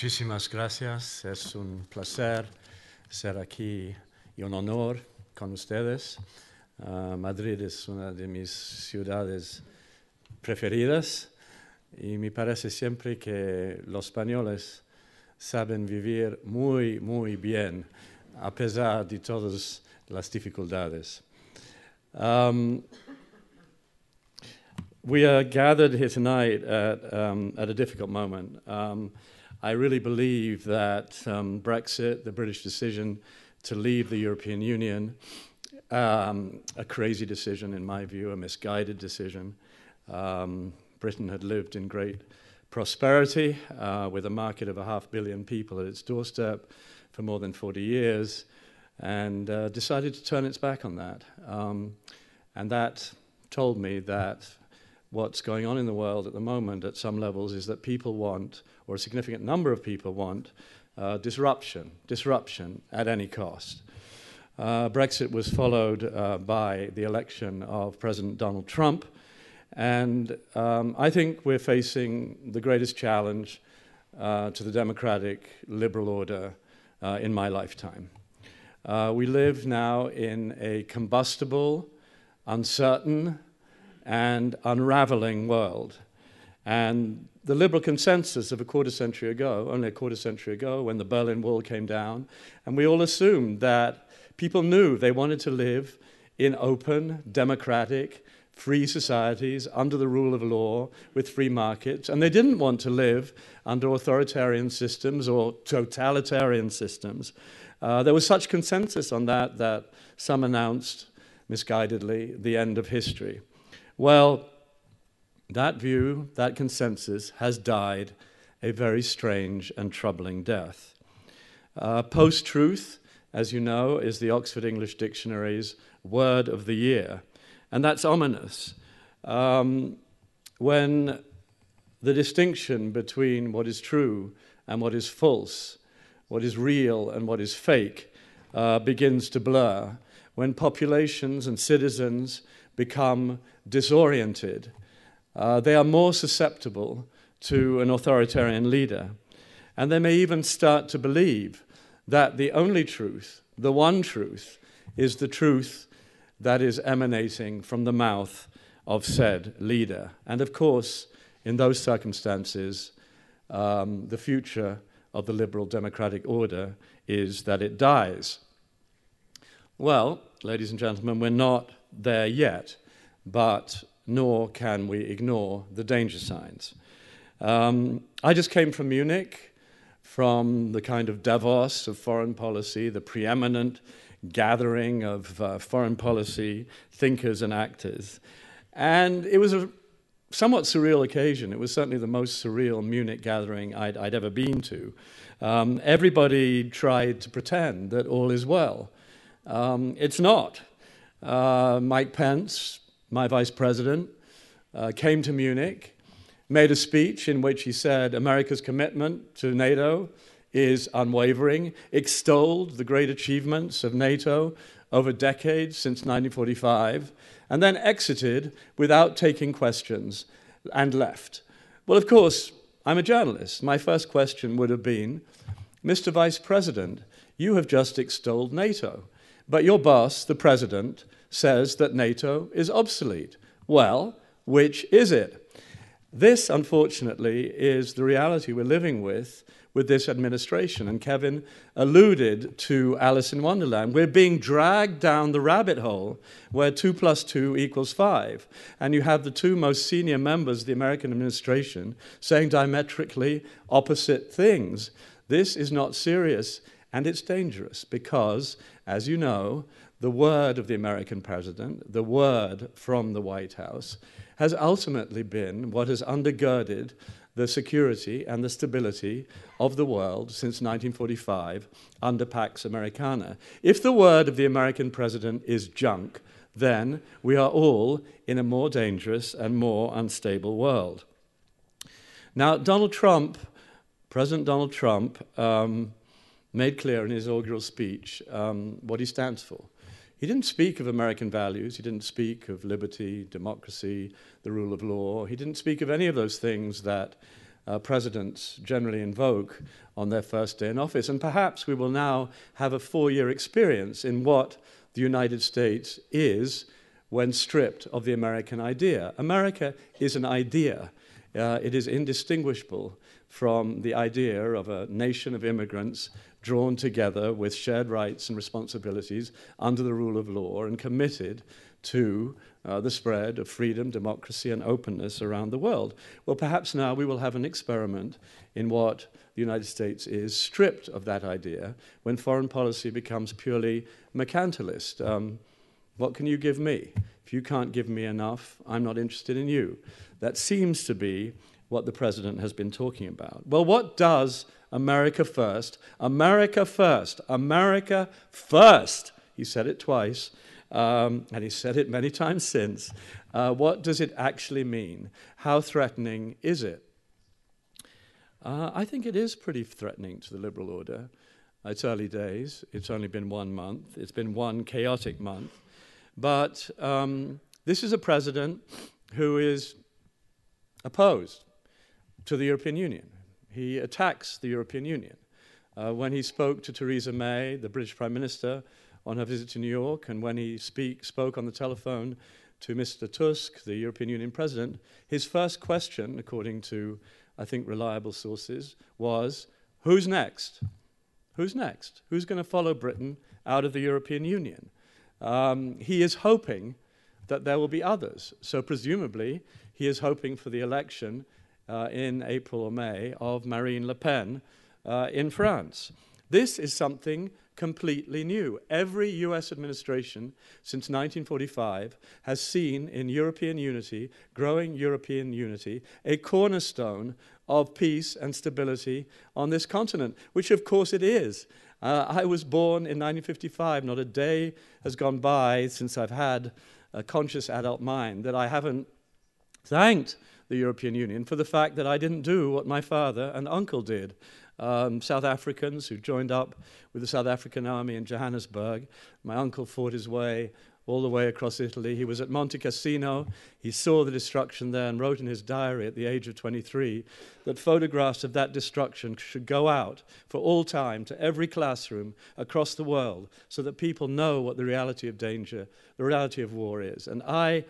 Muchísimas gracias. Es un placer ser aquí y un honor con ustedes. Uh, Madrid es una de mis ciudades preferidas y me parece siempre que los españoles saben vivir muy, muy bien a pesar de todas las dificultades. We are gathered here tonight at, um, at a difficult moment. I really believe that um, Brexit, the British decision to leave the European Union, um, a crazy decision in my view, a misguided decision. Um, Britain had lived in great prosperity uh, with a market of a half billion people at its doorstep for more than 40 years and uh, decided to turn its back on that. Um, and that told me that what's going on in the world at the moment at some levels is that people want, or a significant number of people want, uh, disruption, disruption at any cost. Uh, Brexit was followed uh, by the election of President Donald Trump, and um, I think we're facing the greatest challenge uh, to the democratic liberal order uh, in my lifetime. Uh, we live now in a combustible, uncertain, and unraveling world. And the liberal consensus of a quarter century ago, only a quarter century ago, when the Berlin Wall came down, and we all assumed that people knew they wanted to live in open, democratic, free societies under the rule of law with free markets, and they didn't want to live under authoritarian systems or totalitarian systems. Uh, there was such consensus on that that some announced, misguidedly, the end of history. Well, that view, that consensus, has died a very strange and troubling death. Uh, Post truth, as you know, is the Oxford English Dictionary's word of the year, and that's ominous. Um, when the distinction between what is true and what is false, what is real and what is fake, uh, begins to blur, when populations and citizens become disoriented, uh, they are more susceptible to an authoritarian leader. And they may even start to believe that the only truth, the one truth, is the truth that is emanating from the mouth of said leader. And of course, in those circumstances, um, the future of the liberal democratic order is that it dies. Well, ladies and gentlemen, we're not there yet, but nor can we ignore the danger signs. Um, I just came from Munich, from the kind of Davos of foreign policy, the preeminent gathering of uh, foreign policy thinkers and actors. And it was a somewhat surreal occasion. It was certainly the most surreal Munich gathering I'd, I'd ever been to. Um, everybody tried to pretend that all is well. Um, it's not. Uh, Mike Pence, my vice president, uh, came to Munich, made a speech in which he said America's commitment to NATO is unwavering, extolled the great achievements of NATO over decades since 1945, and then exited without taking questions and left. Well, of course, I'm a journalist. My first question would have been Mr. Vice President, you have just extolled NATO, but your boss, the President, says that NATO is obsolete. Well, which is it? This, unfortunately, is the reality we're living with with this administration. And Kevin alluded to Alice in Wonderland. We're being dragged down the rabbit hole where 2 plus 2 equals 5. And you have the two most senior members of the American administration saying diametrically opposite things. This is not serious and it's dangerous because, as you know, the word of the American president, the word from the White House, has ultimately been what has undergirded the security and the stability of the world since 1945 under Pax Americana. If the word of the American president is junk, then we are all in a more dangerous and more unstable world. Now, Donald Trump, President Donald Trump, um, made clear in his inaugural speech um, what he stands for. He didn't speak of American values. He didn't speak of liberty, democracy, the rule of law. He didn't speak of any of those things that uh, presidents generally invoke on their first day in office. And perhaps we will now have a four year experience in what the United States is when stripped of the American idea. America is an idea, uh, it is indistinguishable from the idea of a nation of immigrants drawn together with shared rights and responsibilities under the rule of law and committed to uh, the spread of freedom, democracy, and openness around the world. Well, perhaps now we will have an experiment in what the United States is stripped of that idea when foreign policy becomes purely mercantilist. Um, what can you give me? If you can't give me enough, I'm not interested in you. That seems to be what the president has been talking about. Well, what does America first? America first. America first. He said it twice, um, and he said it many times since. Uh, what does it actually mean? How threatening is it? Uh, I think it is pretty threatening to the liberal order. It's early days. It's only been one month. It's been one chaotic month. But um, this is a president who is opposed to the European Union. He attacks the European Union. Uh, when he spoke to Theresa May, the British Prime Minister, on her visit to New York, and when he speak, spoke on the telephone to Mr. Tusk, the European Union President, his first question, according to, I think, reliable sources, was Who's next? Who's next? Who's going to follow Britain out of the European Union? Um, he is hoping that there will be others. So, presumably, he is hoping for the election in April or May of Marine Le Pen uh, in France. This is something completely new. Every US administration since 1945 has seen in European unity, growing European unity, a cornerstone of peace and stability on this continent, which of course it is. Uh, I was born in 1955. Not a day has gone by since I've had a conscious adult mind that I haven't thanked the European Union for the fact that I didn't do what my father and uncle did. Um, South Africans who joined up with the South African army in Johannesburg. My uncle fought his way all the way across Italy. He was at Monte Cassino. He saw the destruction there and wrote in his diary at the age of 23 that photographs of that destruction should go out for all time to every classroom across the world so that people know what the reality of danger, the reality of war is. And I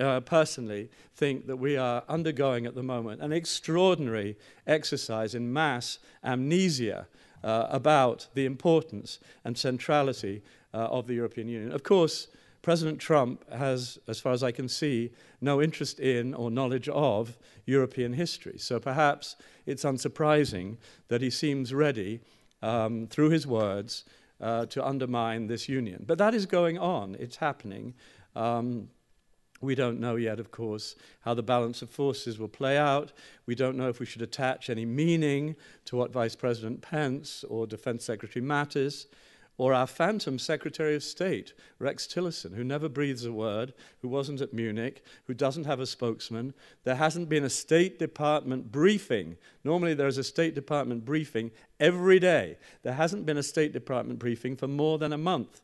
uh, personally think that we are undergoing at the moment an extraordinary exercise in mass amnesia uh, about the importance and centrality uh, of the European Union. Of course, President Trump has, as far as I can see, no interest in or knowledge of European history. So perhaps it's unsurprising that he seems ready, um, through his words, uh, to undermine this union. But that is going on, it's happening. Um, we don't know yet, of course, how the balance of forces will play out. We don't know if we should attach any meaning to what Vice President Pence or Defense Secretary Mattis or our phantom Secretary of State, Rex Tillerson, who never breathes a word, who wasn't at Munich, who doesn't have a spokesman. There hasn't been a State Department briefing. Normally, there is a State Department briefing every day. There hasn't been a State Department briefing for more than a month.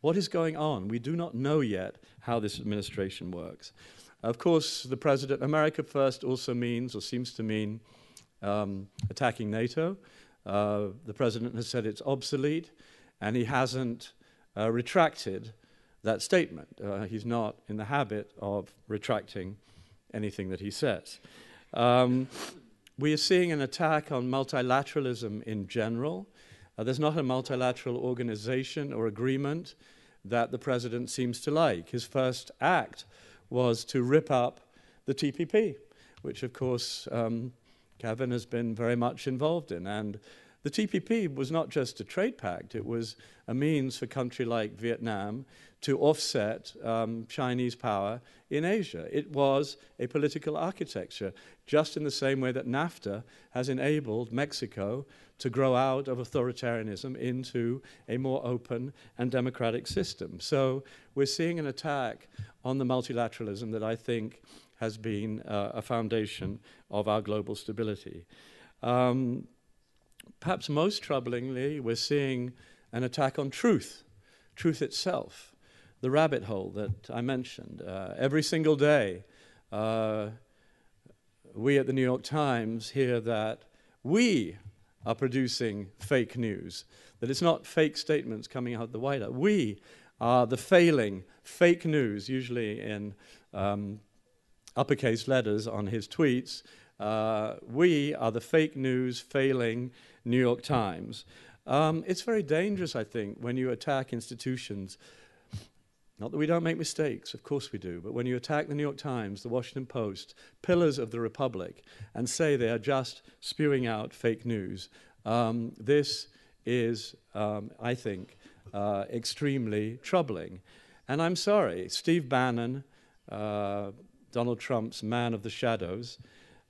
What is going on? We do not know yet how this administration works. Of course, the president, America First also means, or seems to mean, um, attacking NATO. Uh, the president has said it's obsolete and he hasn't uh, retracted that statement. Uh, he's not in the habit of retracting anything that he says. Um, we are seeing an attack on multilateralism in general. Uh, there's not a multilateral organization or agreement that the president seems to like. His first act was to rip up the TPP, which, of course, um, Kevin has been very much involved in. And the TPP was not just a trade pact, it was a means for a country like Vietnam to offset um, Chinese power in Asia. It was a political architecture, just in the same way that NAFTA has enabled Mexico to grow out of authoritarianism into a more open and democratic system. So we're seeing an attack on the multilateralism that I think has been uh, a foundation of our global stability. Um, perhaps most troublingly, we're seeing an attack on truth, truth itself, the rabbit hole that I mentioned. Uh, every single day, uh, we at the New York Times hear that we are producing fake news, that it's not fake statements coming out the White House. We are the failing fake news, usually in um, uppercase letters on his tweets. Uh, we are the fake news failing New York Times. Um, it's very dangerous, I think, when you attack institutions. Not that we don't make mistakes, of course we do, but when you attack the New York Times, the Washington Post, pillars of the Republic, and say they are just spewing out fake news, um, this is, um, I think, uh, extremely troubling. And I'm sorry, Steve Bannon, uh, Donald Trump's man of the shadows,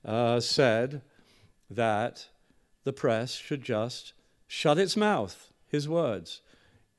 uh, said that the press should just shut its mouth, his words,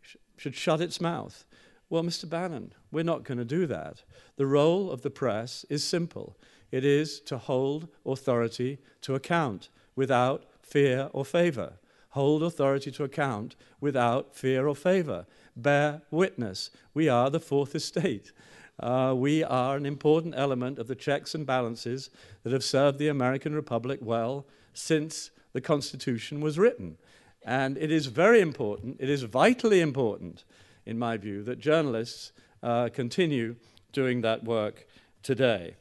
sh- should shut its mouth. Well, Mr. Bannon, we're not going to do that. The role of the press is simple it is to hold authority to account without fear or favor. Hold authority to account without fear or favor. Bear witness. We are the fourth estate. Uh, we are an important element of the checks and balances that have served the American Republic well since the Constitution was written. And it is very important, it is vitally important, in my view, that journalists uh, continue doing that work today.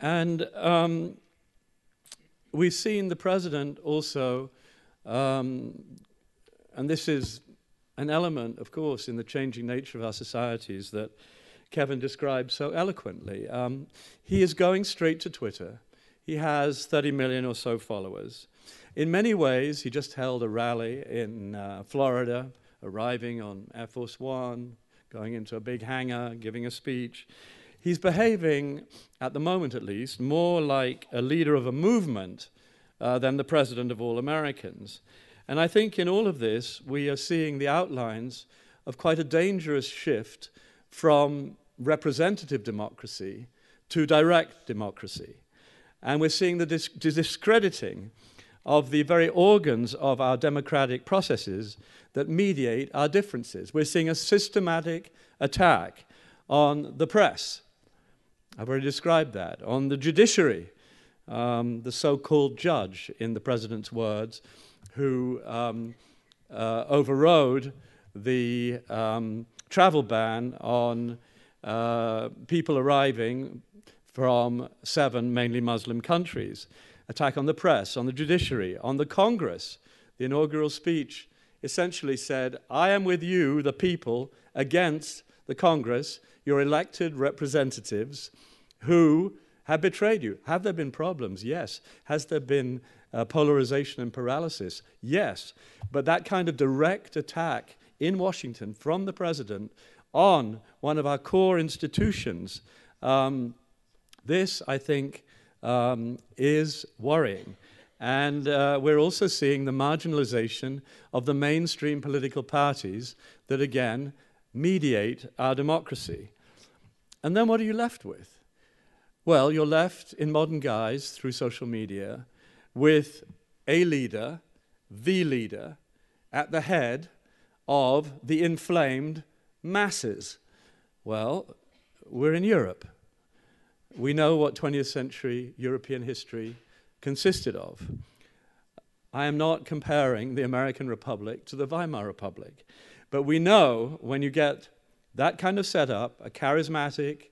And um, we've seen the president also, um, and this is an element, of course, in the changing nature of our societies that Kevin described so eloquently. Um, he is going straight to Twitter. He has 30 million or so followers. In many ways, he just held a rally in uh, Florida, arriving on Air Force One, going into a big hangar, giving a speech. He's behaving, at the moment at least, more like a leader of a movement uh, than the president of all Americans. And I think in all of this, we are seeing the outlines of quite a dangerous shift from representative democracy to direct democracy. And we're seeing the dis- discrediting of the very organs of our democratic processes that mediate our differences. We're seeing a systematic attack on the press. I've already described that. On the judiciary, um, the so called judge, in the president's words, who um, uh, overrode the um, travel ban on uh, people arriving from seven mainly Muslim countries. Attack on the press, on the judiciary, on the Congress. The inaugural speech essentially said, I am with you, the people, against the Congress, your elected representatives, who have betrayed you. Have there been problems? Yes. Has there been uh, polarization and paralysis? Yes. But that kind of direct attack in Washington from the president on one of our core institutions, um, this, I think, um, is worrying. And uh, we're also seeing the marginalization of the mainstream political parties that, again, mediate our democracy. And then what are you left with? Well, you're left in modern guise through social media with a leader, the leader, at the head of the inflamed masses? Well, we're in Europe. We know what 20th century European history consisted of. I am not comparing the American Republic to the Weimar Republic, but we know when you get that kind of setup, a charismatic,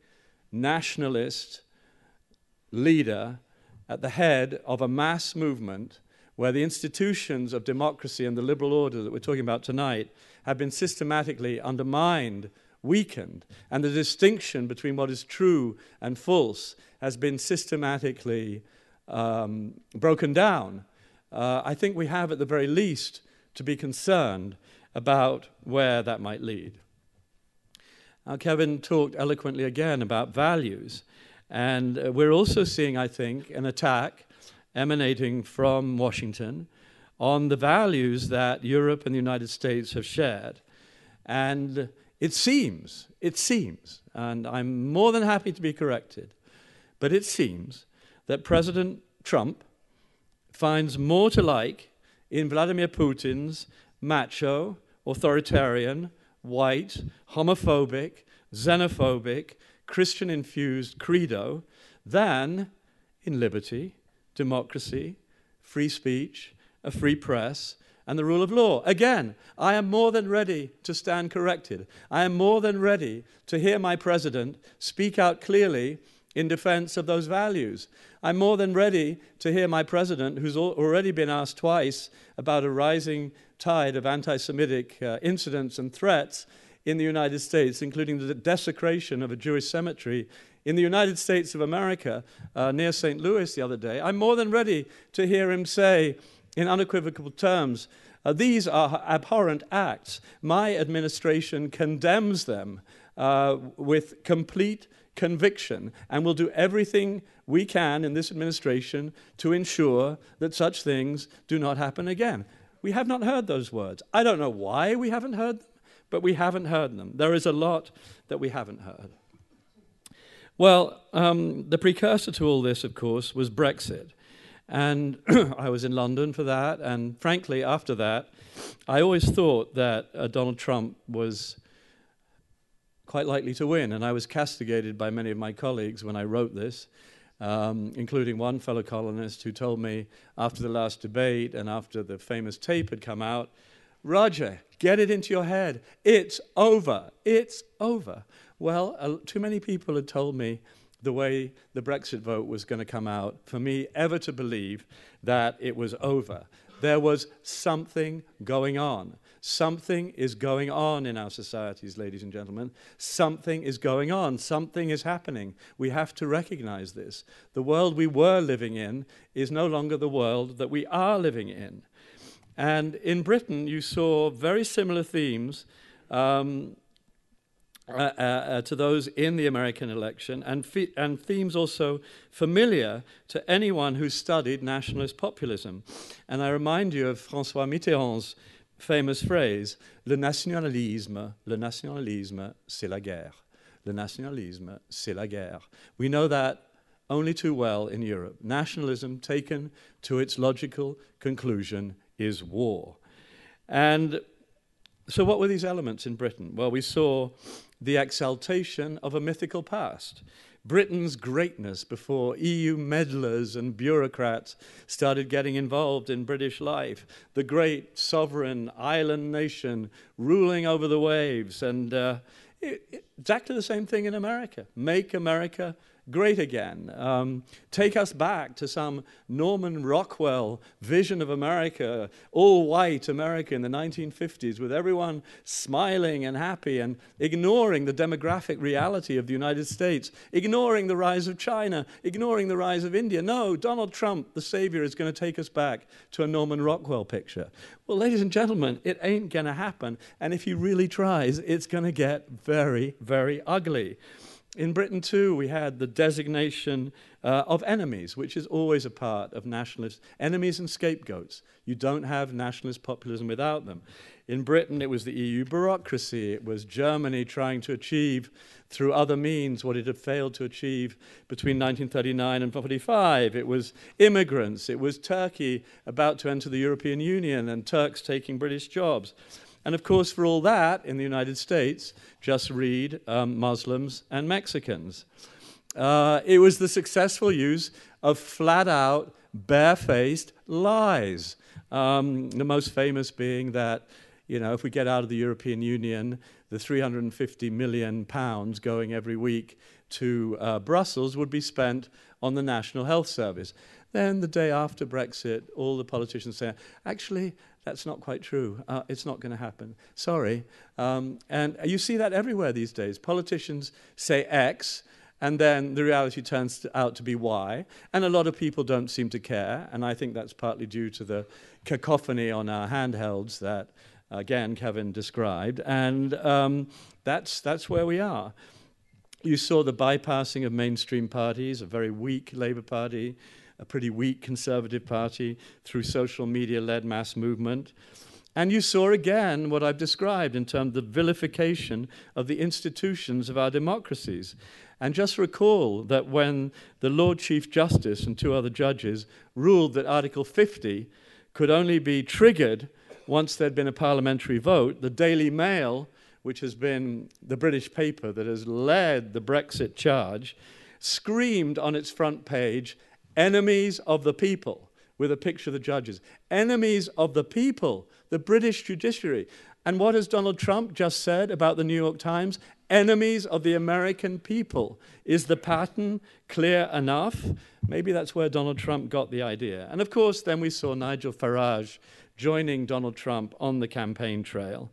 nationalist leader at the head of a mass movement where the institutions of democracy and the liberal order that we're talking about tonight have been systematically undermined, weakened, and the distinction between what is true and false has been systematically um, broken down, uh, I think we have at the very least to be concerned about where that might lead. Now, Kevin talked eloquently again about values, and uh, we're also seeing, I think, an attack emanating from Washington on the values that Europe and the United States have shared. And it seems, it seems, and I'm more than happy to be corrected, but it seems that President Trump finds more to like in Vladimir Putin's macho, authoritarian, white, homophobic, xenophobic, Christian infused credo than in liberty, democracy, free speech, a free press, and the rule of law. Again, I am more than ready to stand corrected. I am more than ready to hear my president speak out clearly in defense of those values. I'm more than ready to hear my president, who's already been asked twice about a rising tide of anti Semitic uh, incidents and threats in the United States, including the desecration of a Jewish cemetery in the United States of America uh, near St. Louis the other day. I'm more than ready to hear him say, in unequivocal terms, uh, these are abhorrent acts. My administration condemns them uh, with complete conviction and will do everything we can in this administration to ensure that such things do not happen again. We have not heard those words. I don't know why we haven't heard them, but we haven't heard them. There is a lot that we haven't heard. Well, um, the precursor to all this, of course, was Brexit. And I was in London for that. And frankly, after that, I always thought that uh, Donald Trump was quite likely to win. And I was castigated by many of my colleagues when I wrote this, um, including one fellow columnist who told me after the last debate and after the famous tape had come out Roger, get it into your head. It's over. It's over. Well, uh, too many people had told me the way the Brexit vote was going to come out for me ever to believe that it was over. There was something going on. Something is going on in our societies, ladies and gentlemen. Something is going on. Something is happening. We have to recognize this. The world we were living in is no longer the world that we are living in. And in Britain, you saw very similar themes. Um, uh, uh, uh, to those in the American election, and, and themes also familiar to anyone who studied nationalist populism. And I remind you of Francois Mitterrand's famous phrase Le nationalisme, le nationalisme, c'est la guerre. Le nationalisme, c'est la guerre. We know that only too well in Europe. Nationalism, taken to its logical conclusion, is war. And so, what were these elements in Britain? Well, we saw the exaltation of a mythical past. Britain's greatness before EU meddlers and bureaucrats started getting involved in British life. The great sovereign island nation ruling over the waves. And uh, it, exactly the same thing in America. Make America great again. Um, take us back to some Norman Rockwell vision of America, all white America in the 1950s, with everyone smiling and happy and ignoring the demographic reality of the United States, ignoring the rise of China, ignoring the rise of India. No, Donald Trump, the savior, is going to take us back to a Norman Rockwell picture. Well, ladies and gentlemen, it ain't going to happen. And if he really tries, it's going to get very, very ugly. In Britain, too, we had the designation uh, of enemies, which is always a part of nationalist enemies and scapegoats. You don't have nationalist populism without them. In Britain, it was the EU bureaucracy. It was Germany trying to achieve, through other means, what it had failed to achieve between 1939 and 1945. It was immigrants. It was Turkey about to enter the European Union and Turks taking British jobs. And of course, for all that, in the United States, just read um, Muslims and Mexicans. Uh, it was the successful use of flat out, barefaced lies. Um, the most famous being that, you know, if we get out of the European Union, the 350 million pounds going every week to uh, Brussels would be spent on the National Health Service. Then the day after Brexit, all the politicians say, actually, that's not quite true. Uh, it's not going to happen. Sorry. Um, and you see that everywhere these days. Politicians say X, and then the reality turns out to be Y. And a lot of people don't seem to care. And I think that's partly due to the cacophony on our handhelds that, again, Kevin described. And um, that's, that's where we are. You saw the bypassing of mainstream parties, a very weak Labour Party a pretty weak Conservative Party through social media led mass movement. And you saw again what I've described in terms of the vilification of the institutions of our democracies. And just recall that when the Lord Chief Justice and two other judges ruled that Article 50 could only be triggered once there'd been a parliamentary vote, the Daily Mail, which has been the British paper that has led the Brexit charge, screamed on its front page enemies of the people, with a picture of the judges, enemies of the people, the British judiciary. And what has Donald Trump just said about the New York Times? Enemies of the American people. Is the pattern clear enough? Maybe that's where Donald Trump got the idea. And of course, then we saw Nigel Farage joining Donald Trump on the campaign trail.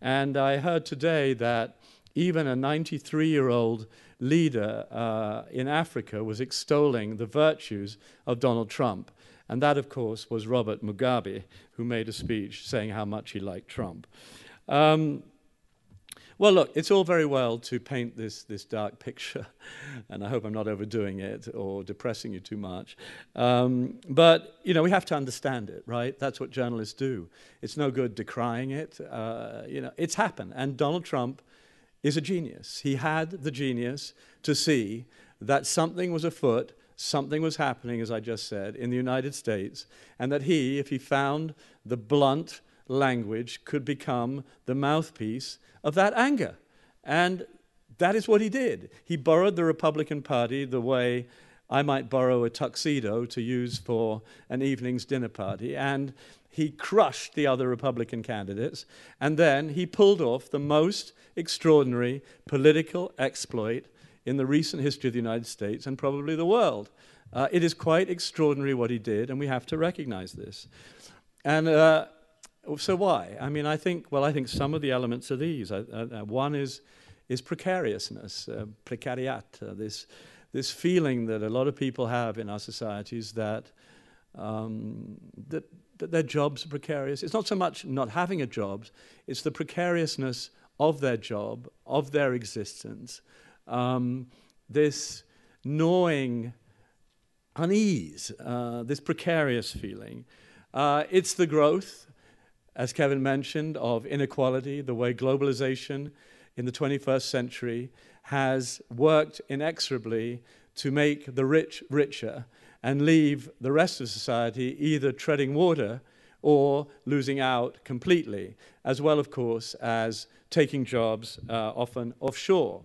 And I heard today that even a 93 year old leader uh, in Africa was extolling the virtues of Donald Trump. And that, of course, was Robert Mugabe, who made a speech saying how much he liked Trump. Um, well, look, it's all very well to paint this, this dark picture, and I hope I'm not overdoing it or depressing you too much. Um, but, you know, we have to understand it, right? That's what journalists do. It's no good decrying it. Uh, you know, it's happened. And Donald Trump is a genius. He had the genius to see that something was afoot, something was happening, as I just said, in the United States, and that he, if he found the blunt language, could become the mouthpiece of that anger. And that is what he did. He borrowed the Republican Party the way I might borrow a tuxedo to use for an evening's dinner party. And he crushed the other Republican candidates. And then he pulled off the most extraordinary political exploit in the recent history of the United States and probably the world. Uh, it is quite extraordinary what he did, and we have to recognize this. And uh, so why? I mean, I think, well, I think some of the elements are these. Uh, uh one is, is precariousness, uh, precariat, uh, this, this feeling that a lot of people have in our societies that, um, that, that their jobs are precarious. It's not so much not having a job, it's the precariousness of their job, of their existence, um, this gnawing unease, uh, this precarious feeling. Uh, it's the growth as Kevin mentioned, of inequality, the way globalization in the 21st century has worked inexorably to make the rich richer and leave the rest of society either treading water or losing out completely, as well, of course, as taking jobs uh, often offshore.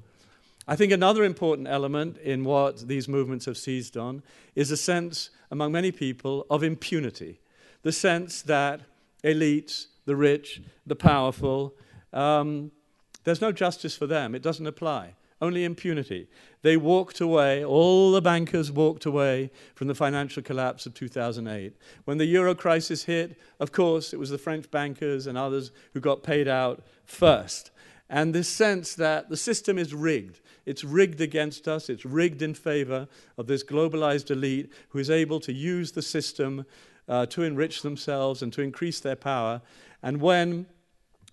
I think another important element in what these movements have seized on is a sense among many people of impunity, the sense that elites, the rich, the powerful. Um, there's no justice for them. It doesn't apply. Only impunity. They walked away, all the bankers walked away from the financial collapse of 2008. When the euro crisis hit, of course, it was the French bankers and others who got paid out first. And this sense that the system is rigged. It's rigged against us, it's rigged in favor of this globalized elite who is able to use the system uh, to enrich themselves and to increase their power. And when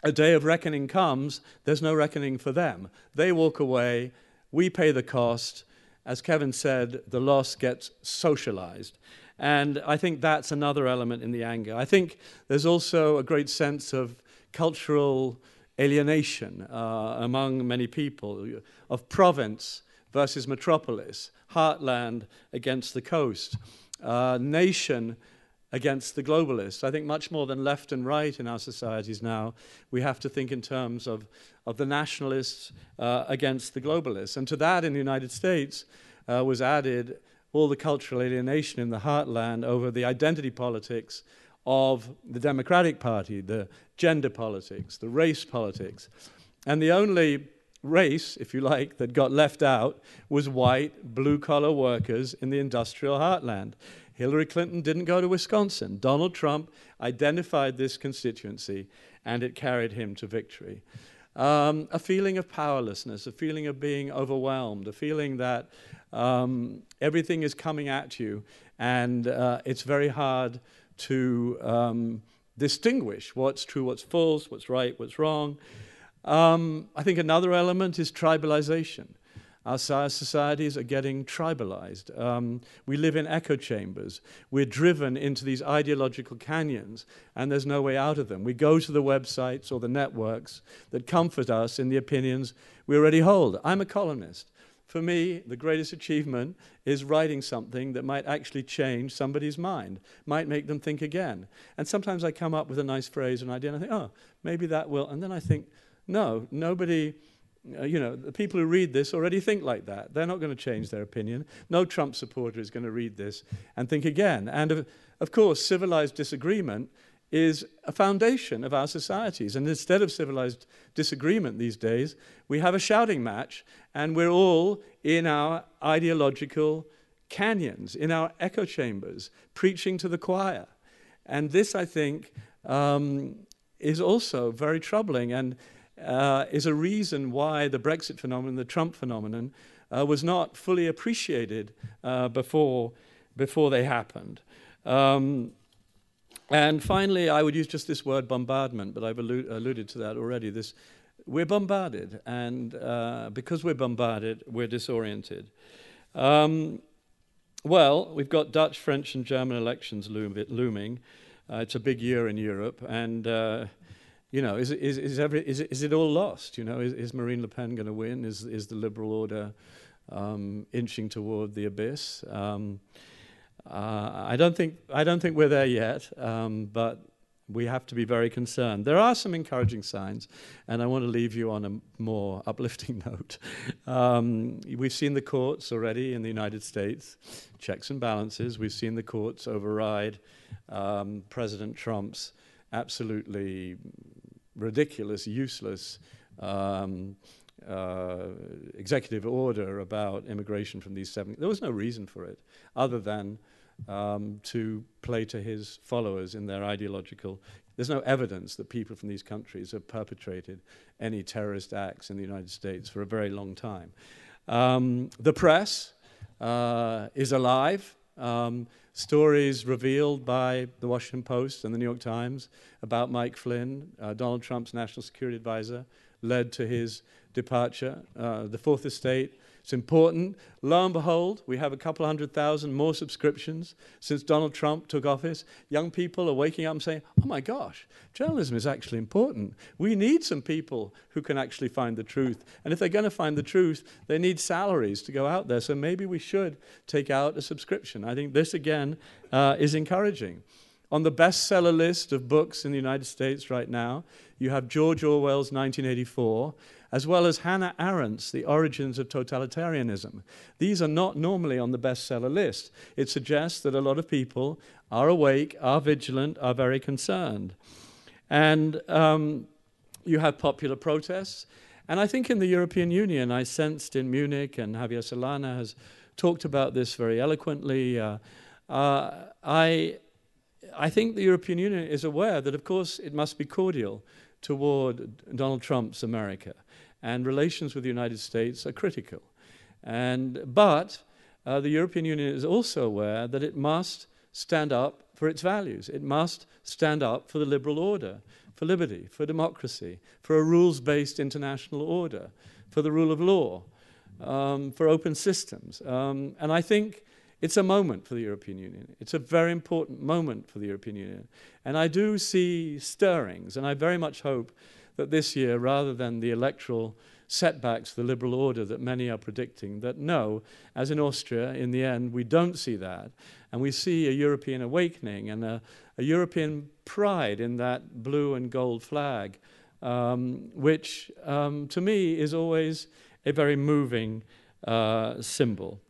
a day of reckoning comes, there's no reckoning for them. They walk away, we pay the cost. As Kevin said, the loss gets socialized. And I think that's another element in the anger. I think there's also a great sense of cultural alienation uh, among many people, of province versus metropolis, heartland against the coast, uh, nation against the globalists. I think much more than left and right in our societies now, we have to think in terms of, of the nationalists uh, against the globalists. And to that, in the United States, uh, was added all the cultural alienation in the heartland over the identity politics of the Democratic Party, the gender politics, the race politics. And the only race, if you like, that got left out was white, blue collar workers in the industrial heartland. Hillary Clinton didn't go to Wisconsin. Donald Trump identified this constituency and it carried him to victory. Um, a feeling of powerlessness, a feeling of being overwhelmed, a feeling that um, everything is coming at you and uh, it's very hard to um, distinguish what's true, what's false, what's right, what's wrong. Um, I think another element is tribalization. Our societies are getting tribalized. Um, we live in echo chambers. We're driven into these ideological canyons, and there's no way out of them. We go to the websites or the networks that comfort us in the opinions we already hold. I'm a columnist. For me, the greatest achievement is writing something that might actually change somebody's mind, might make them think again. And sometimes I come up with a nice phrase, an idea, and I think, oh, maybe that will. And then I think, no, nobody uh, you know, the people who read this already think like that. They're not going to change their opinion. No Trump supporter is going to read this and think again. And of, of course, civilized disagreement is a foundation of our societies. And instead of civilized disagreement these days, we have a shouting match, and we're all in our ideological canyons, in our echo chambers, preaching to the choir. And this, I think, um, is also very troubling and uh, is a reason why the Brexit phenomenon, the Trump phenomenon, uh, was not fully appreciated uh, before, before they happened. Um, and finally, I would use just this word bombardment, but I've allu- alluded to that already. This, we're bombarded, and uh, because we're bombarded, we're disoriented. Um, well, we've got Dutch, French, and German elections loom- looming. Uh, it's a big year in Europe, and uh, you know, is, is, is, every, is, is it all lost? You know, is, is Marine Le Pen going to win? Is, is the liberal order um, inching toward the abyss? Um, uh, I don't think I don't think we're there yet, um, but we have to be very concerned. There are some encouraging signs, and I want to leave you on a more uplifting note. Um, we've seen the courts already in the United States, checks and balances. We've seen the courts override um, President Trump's absolutely ridiculous, useless um, uh, executive order about immigration from these seven. There was no reason for it other than um, to play to his followers in their ideological. There's no evidence that people from these countries have perpetrated any terrorist acts in the United States for a very long time. Um, the press uh, is alive. Um, stories revealed by the Washington Post and the New York Times about Mike Flynn, uh, Donald Trump's national security advisor, led to his departure. Uh, the Fourth Estate it's important. Lo and behold, we have a couple hundred thousand more subscriptions since Donald Trump took office. Young people are waking up and saying, oh my gosh, journalism is actually important. We need some people who can actually find the truth. And if they're going to find the truth, they need salaries to go out there. So maybe we should take out a subscription. I think this, again, uh, is encouraging. On the bestseller list of books in the United States right now, you have George Orwell's 1984 as well as Hannah Arendt's The Origins of Totalitarianism. These are not normally on the bestseller list. It suggests that a lot of people are awake, are vigilant, are very concerned. And um, you have popular protests. And I think in the European Union, I sensed in Munich, and Javier Solana has talked about this very eloquently. Uh, uh, I, I think the European Union is aware that, of course, it must be cordial toward Donald Trump's America and relations with the United States are critical. And, but uh, the European Union is also aware that it must stand up for its values. It must stand up for the liberal order, for liberty, for democracy, for a rules based international order, for the rule of law, um, for open systems. Um, and I think it's a moment for the European Union. It's a very important moment for the European Union. And I do see stirrings, and I very much hope that this year, rather than the electoral setbacks, the liberal order that many are predicting, that no, as in Austria, in the end, we don't see that. And we see a European awakening and a, a European pride in that blue and gold flag, um, which um, to me is always a very moving uh, symbol.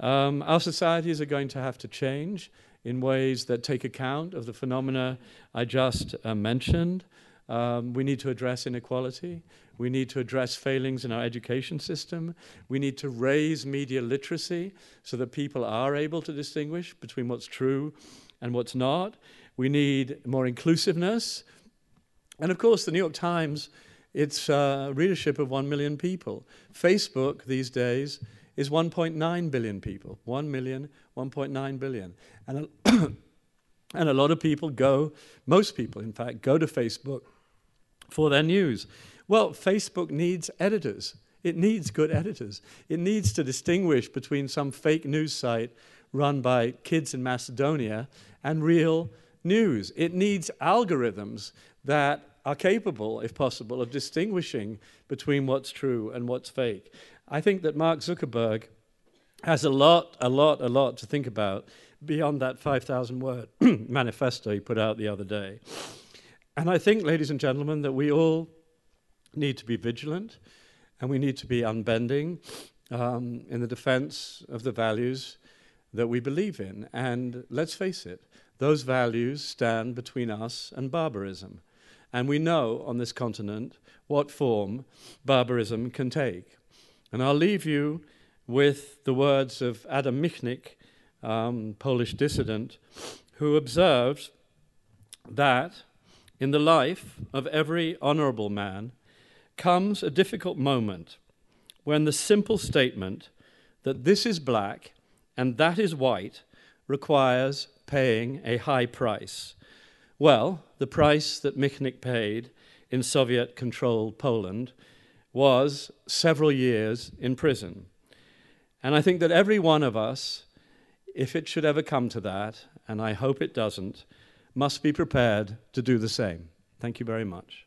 Um, our societies are going to have to change in ways that take account of the phenomena I just uh, mentioned. Um, we need to address inequality. We need to address failings in our education system. We need to raise media literacy so that people are able to distinguish between what's true and what's not. We need more inclusiveness. And of course, the New York Times, its uh, readership of 1 million people. Facebook these days is 1.9 billion people. 1 million, 1.9 billion. And a, and a lot of people go, most people, in fact, go to Facebook for their news. Well, Facebook needs editors. It needs good editors. It needs to distinguish between some fake news site run by kids in Macedonia and real news. It needs algorithms that are capable, if possible, of distinguishing between what's true and what's fake. I think that Mark Zuckerberg has a lot, a lot, a lot to think about beyond that 5,000 word manifesto he put out the other day. And I think, ladies and gentlemen, that we all need to be vigilant. and we need to be unbending um, in the defense of the values that we believe in. And let's face it, those values stand between us and barbarism. And we know on this continent what form barbarism can take. And I'll leave you with the words of Adam Michnik, um, Polish dissident, who observed that in the life of every honorable man comes a difficult moment when the simple statement that this is black and that is white requires paying a high price. Well, the price that Michnik paid in Soviet controlled Poland was several years in prison. And I think that every one of us, if it should ever come to that, and I hope it doesn't, must be prepared to do the same. Thank you very much.